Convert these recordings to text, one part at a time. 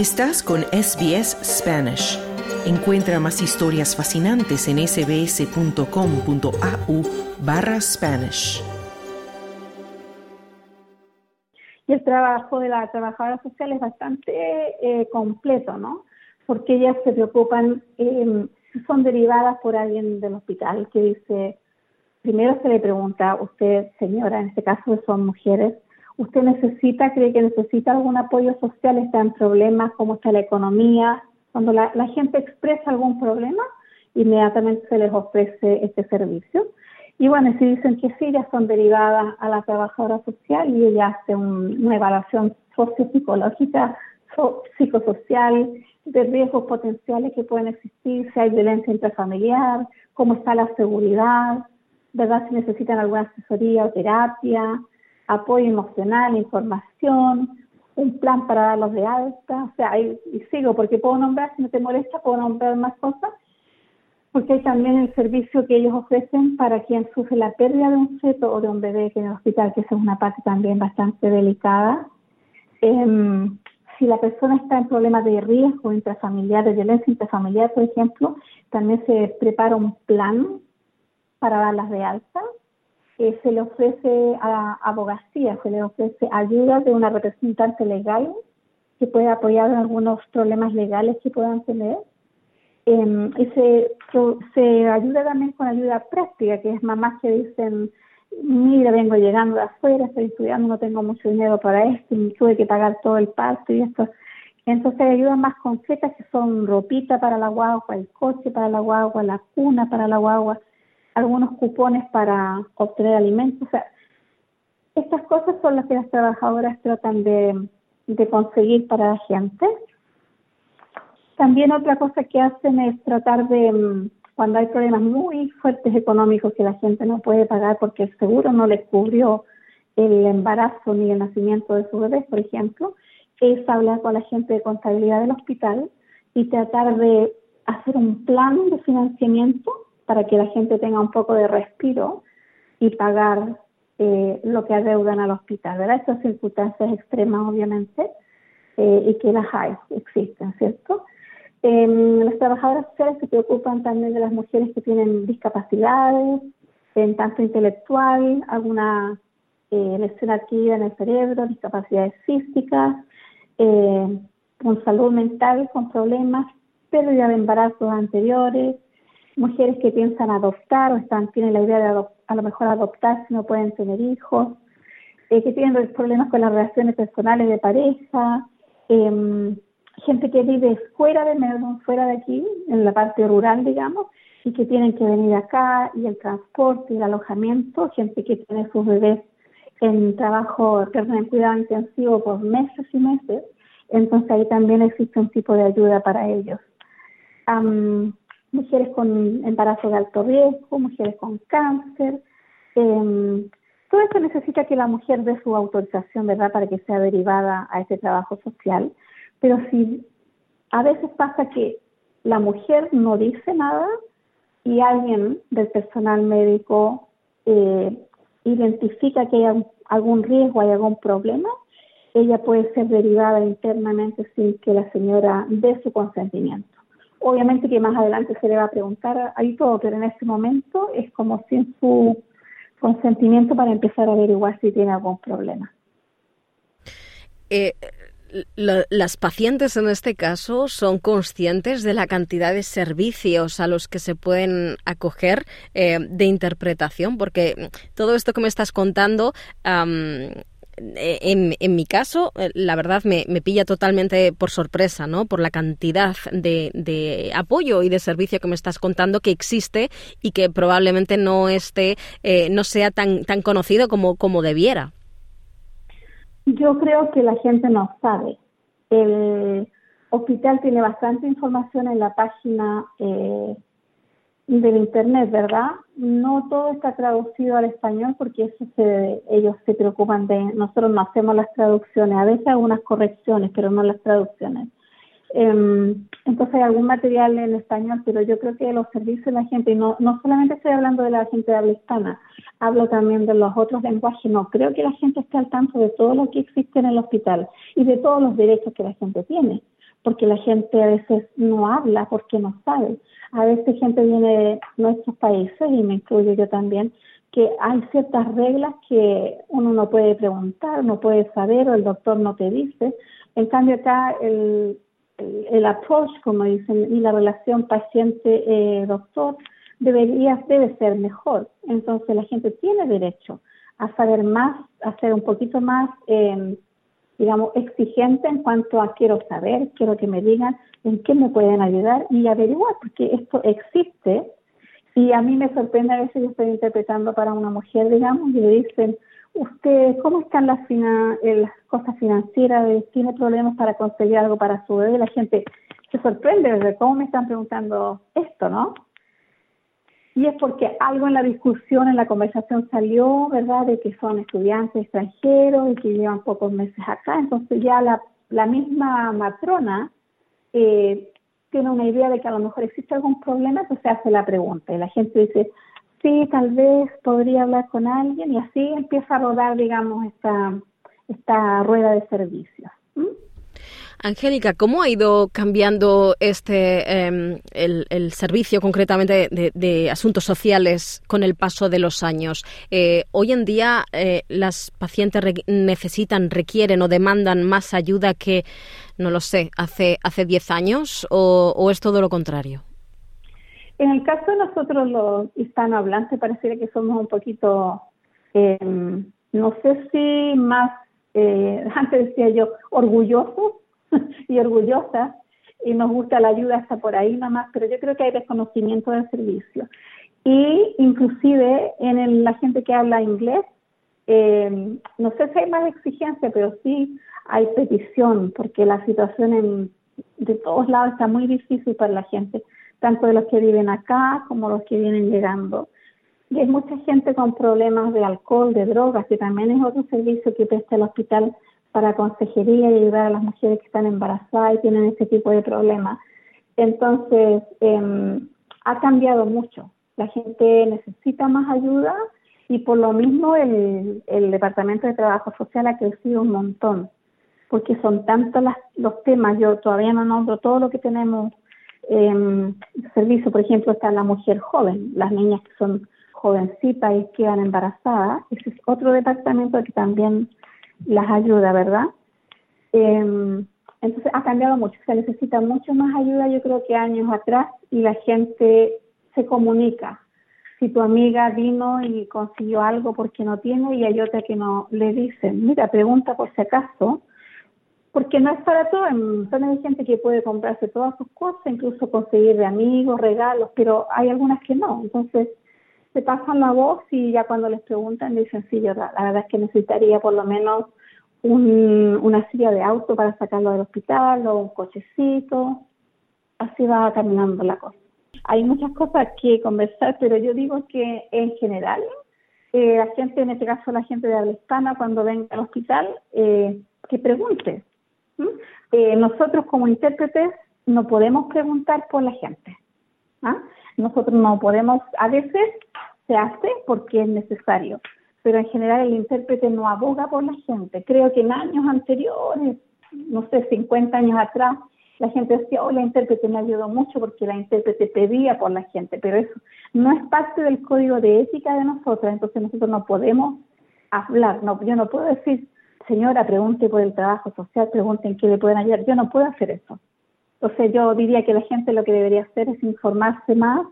Estás con SBS Spanish. Encuentra más historias fascinantes en sbs.com.au barra Spanish. Y el trabajo de la trabajadora social es bastante eh, completo, ¿no? Porque ellas se preocupan, eh, son derivadas por alguien del hospital que dice, primero se le pregunta, usted señora, en este caso son mujeres, usted necesita, cree que necesita algún apoyo social, está en problemas, cómo está la economía. Cuando la, gente expresa algún problema, inmediatamente se les ofrece este servicio. Y bueno, si dicen que sí, ya son derivadas a la trabajadora social y ella hace una evaluación sociopsicológica, psicosocial, de riesgos potenciales que pueden existir, si hay violencia intrafamiliar, cómo está la seguridad, ¿verdad? Si necesitan alguna asesoría o terapia, apoyo emocional, información, un plan para darlos de alta, o sea, y, sigo porque puedo nombrar, si no te molesta, puedo nombrar más cosas, porque hay también el servicio que ellos ofrecen para quien sufre la pérdida de un feto o de un bebé que en el hospital, que esa es una parte también bastante delicada. Em, si la persona está en problemas de riesgo intrafamiliar, de violencia intrafamiliar, por ejemplo, también se prepara un plan para darlas de alta se le ofrece a abogacía, se le ofrece ayuda de una representante legal que puede apoyar en algunos problemas legales que puedan tener. Em, y se, se ayuda también con ayuda práctica, que es mamás que dicen, mira, vengo llegando de afuera, estoy estudiando, no tengo mucho dinero para esto, y tuve que pagar todo el parto y esto. Entonces hay ayudas más concretas que son ropita para la guagua, el coche para la guagua, la cuna para la guagua, algunos cupones para obtener alimentos. O sea, estas cosas son las que las trabajadoras tratan de, conseguir para la gente. También otra cosa que hacen es tratar de, mm, cuando hay problemas muy fuertes económicos que la gente no puede pagar porque el seguro no les cubrió el embarazo ni el nacimiento de su bebé, por ejemplo, es hablar con la gente de contabilidad del hospital y tratar de hacer un plan de financiamiento para que la gente tenga un poco de respiro y pagar eh, lo que adeudan al hospital, ¿verdad? Estas circunstancias extremas, obviamente, eh, y que las hay, existen, ¿cierto? Em, las trabajadoras sociales se preocupan también de las mujeres que tienen discapacidades, en tanto intelectual, alguna eh, lesión adquirida en el cerebro, discapacidades físicas, con salud mental, con problemas, pérdida de embarazos anteriores, mujeres que piensan adoptar o están tienen la idea de a lo mejor adoptar si no pueden tener hijos, eh, que tienen problemas con las relaciones personales de pareja, em, gente que vive fuera de fuera de aquí, en la parte rural, digamos, y que tienen que venir acá, y el transporte y el alojamiento, gente que tiene sus bebés en trabajo, en cuidado intensivo por meses y meses, entonces ahí también existe un tipo de ayuda para ellos mujeres con embarazo de alto riesgo, mujeres con cáncer. Eh, todo esto necesita que la mujer dé su autorización, ¿verdad?, para que sea derivada a ese trabajo social. Pero si a veces pasa que la mujer no dice nada y alguien del personal médico eh, identifica que hay algún riesgo, hay algún problema, ella puede ser derivada internamente sin que la señora dé su consentimiento. Obviamente que más adelante se le va a preguntar ahí todo, pero en este momento es como sin su consentimiento para empezar a averiguar si tiene algún problema. Eh, las pacientes en este caso son conscientes de la cantidad de servicios a los que se pueden acoger eh, de interpretación, porque todo esto que me estás contando eh, en, en, mi caso, eh, la verdad me, me, pilla totalmente por sorpresa, ¿no? Por la cantidad de, de, apoyo y de servicio que me estás contando que existe y que probablemente no esté, eh, no sea tan, tan conocido como, como debiera. Yo creo que la gente no sabe. El hospital tiene bastante información en la página eh, del internet, ¿verdad? No todo está traducido al español porque eso se, ellos se preocupan de, nosotros no hacemos las traducciones, a veces algunas correcciones, pero no las traducciones. Em, entonces hay algún material en español, pero yo creo que los servicios de la gente, y no, no solamente estoy hablando de la gente de habla hispana, hablo también de los otros lenguajes, no, creo que la gente esté al tanto de todo lo que existe en el hospital y de todos los derechos que la gente tiene porque la gente a veces no habla porque no sabe. A veces gente viene de nuestros países, y me incluyo yo también, que hay ciertas reglas que uno no puede preguntar, no puede saber o el doctor no te dice. En cambio acá el, el, approach, como dicen, y la relación paciente-doctor debería, debe ser mejor. Entonces la gente tiene derecho a saber más, a ser un poquito más, eh, digamos, exigente en cuanto a quiero saber, quiero que me digan en qué me pueden ayudar y averiguar, porque esto existe y a mí me sorprende a veces yo estoy interpretando para una mujer, digamos, y le dicen, usted, ¿cómo están las, las cosas financieras? ¿Tiene problemas para conseguir algo para su bebé? La gente se sorprende de cómo me están preguntando esto, ¿no? Y es porque algo en la discusión, en la conversación salió, ¿verdad?, de que son estudiantes extranjeros y que llevan pocos meses acá. Entonces ya la, la misma matrona eh, tiene una idea de que a lo mejor existe algún problema, pues se hace la pregunta y la gente dice, sí, tal vez podría hablar con alguien y así empieza a rodar, digamos, esta, esta rueda de servicios. Angélica, ¿cómo ha ido cambiando este em, el, servicio concretamente de, asuntos sociales con el paso de los años? Eh, hoy en día eh, las pacientes necesitan, requieren o demandan más ayuda que, no lo sé, hace hace 10 años o, es todo lo contrario. En el caso de nosotros los hispanohablantes pareciera que somos un poquito, em, no sé si más, eh, antes decía yo, orgullosos y orgullosa y nos gusta la ayuda hasta por ahí nomás, pero yo creo que hay desconocimiento del servicio. Y inclusive en la gente que habla inglés, eh, no sé si hay más exigencia, pero sí hay petición, porque la situación en, de todos lados está muy difícil para la gente, tanto de los que viven acá como los que vienen llegando. Y hay mucha gente con problemas de alcohol, de drogas, que también es otro servicio que presta el hospital para consejería y ayudar a las mujeres que están embarazadas y tienen este tipo de problemas. Entonces, eh, ha cambiado mucho. La gente necesita más ayuda y por lo mismo el, el Departamento de Trabajo Social ha crecido un montón, porque son tantos los temas, yo todavía no nombro todo lo que tenemos en servicio, por ejemplo, está la mujer joven, las niñas que son jovencitas y quedan embarazadas, ese es otro departamento que también las ayuda, ¿verdad? Em, entonces ha cambiado mucho, se necesita mucho más ayuda yo creo que años atrás y la gente se comunica. Si tu amiga vino y consiguió algo porque no tiene y hay otra que no le dicen, mira, pregunta por si acaso, porque no es para todo, hay gente que puede comprarse todas sus cosas, incluso conseguir de amigos, regalos, pero hay algunas que no. Entonces, se pasan la voz y ya cuando les preguntan dicen, sí, yo la, verdad es que necesitaría por lo menos un, una silla de auto para sacarlo del hospital o un cochecito. Así va caminando la cosa. Hay muchas cosas que conversar, pero yo digo que en general, eh, la gente, en este caso la gente de habla hispana, cuando venga al hospital, eh, que pregunte. Eh, nosotros como intérpretes no podemos preguntar por la gente. ¿ah? Nosotros no podemos, a veces se hace porque es necesario, pero en general el intérprete no aboga por la gente. Creo que en años anteriores, no sé, 50 años atrás, la gente decía, oh, la intérprete me ayudó mucho porque la intérprete pedía por la gente, pero eso no es parte del código de ética de nosotros, entonces nosotros no podemos hablar, no, yo no puedo decir, señora, pregunte por el trabajo social, pregunten qué le pueden ayudar, yo no puedo hacer eso. Entonces yo diría que la gente lo que debería hacer es informarse más,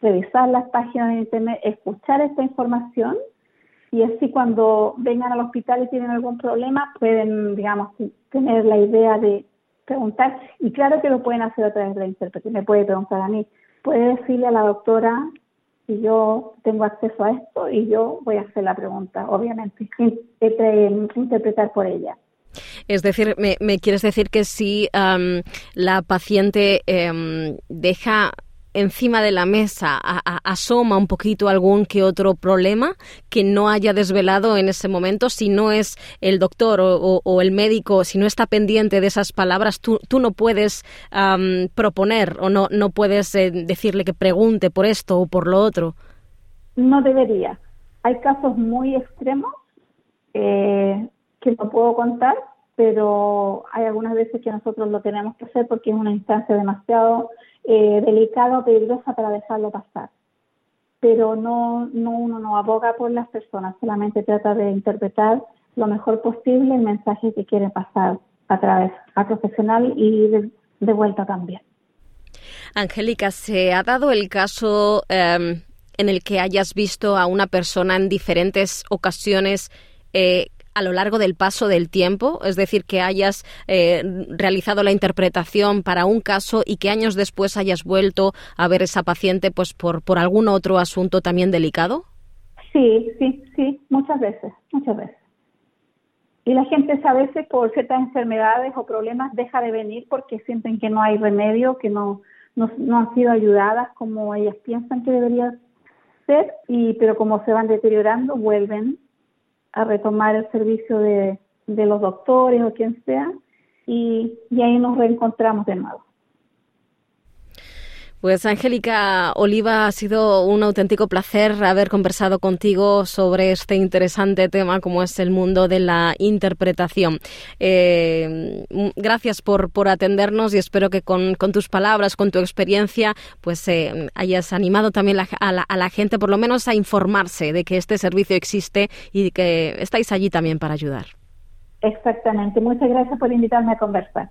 revisar las páginas de internet, escuchar esta información y así cuando vengan al hospital y tienen algún problema pueden, digamos, tener la idea de preguntar. Y claro que lo pueden hacer a través de la intérprete, me puede preguntar a mí, puede decirle a la doctora si yo tengo acceso a esto y yo voy a hacer la pregunta, obviamente, interpretar por ella. Es decir, me, quieres decir que si la paciente em, deja encima de la mesa asoma un poquito algún que otro problema que no haya desvelado en ese momento, si no es el doctor o, el médico, si no está pendiente de esas palabras, tú, no puedes proponer o no, no puedes eh, decirle que pregunte por esto o por lo otro. No debería. Hay casos muy extremos eh, que no puedo contar, pero hay algunas veces que nosotros lo tenemos que hacer porque es una instancia demasiado eh, delicada o peligrosa para dejarlo pasar. Pero no, no uno no aboga por las personas, solamente trata de interpretar lo mejor posible el mensaje que quiere pasar a través a profesional y de, vuelta también. Angélica, ¿se ha dado el caso em, en el que hayas visto a una persona en diferentes ocasiones eh, a lo largo del paso del tiempo, es decir, que hayas eh, realizado la interpretación para un caso y que años después hayas vuelto a ver esa paciente pues por, por algún otro asunto también delicado? Sí, sí, sí, muchas veces, muchas veces. Y la gente a veces por ciertas enfermedades o problemas deja de venir porque sienten que no hay remedio, que no, no, han sido ayudadas como ellas piensan que debería ser, y, pero como se van deteriorando, vuelven a retomar el servicio de, de los doctores o quien sea, y, y ahí nos reencontramos de nuevo. Pues Angélica Oliva, ha sido un auténtico placer haber conversado contigo sobre este interesante tema como es el mundo de la interpretación. Eh, gracias por, por atendernos y espero que con, tus palabras, con tu experiencia, pues eh, hayas animado también a, la, a la gente por lo menos a informarse de que este servicio existe y que estáis allí también para ayudar. Exactamente. Muchas gracias por invitarme a conversar.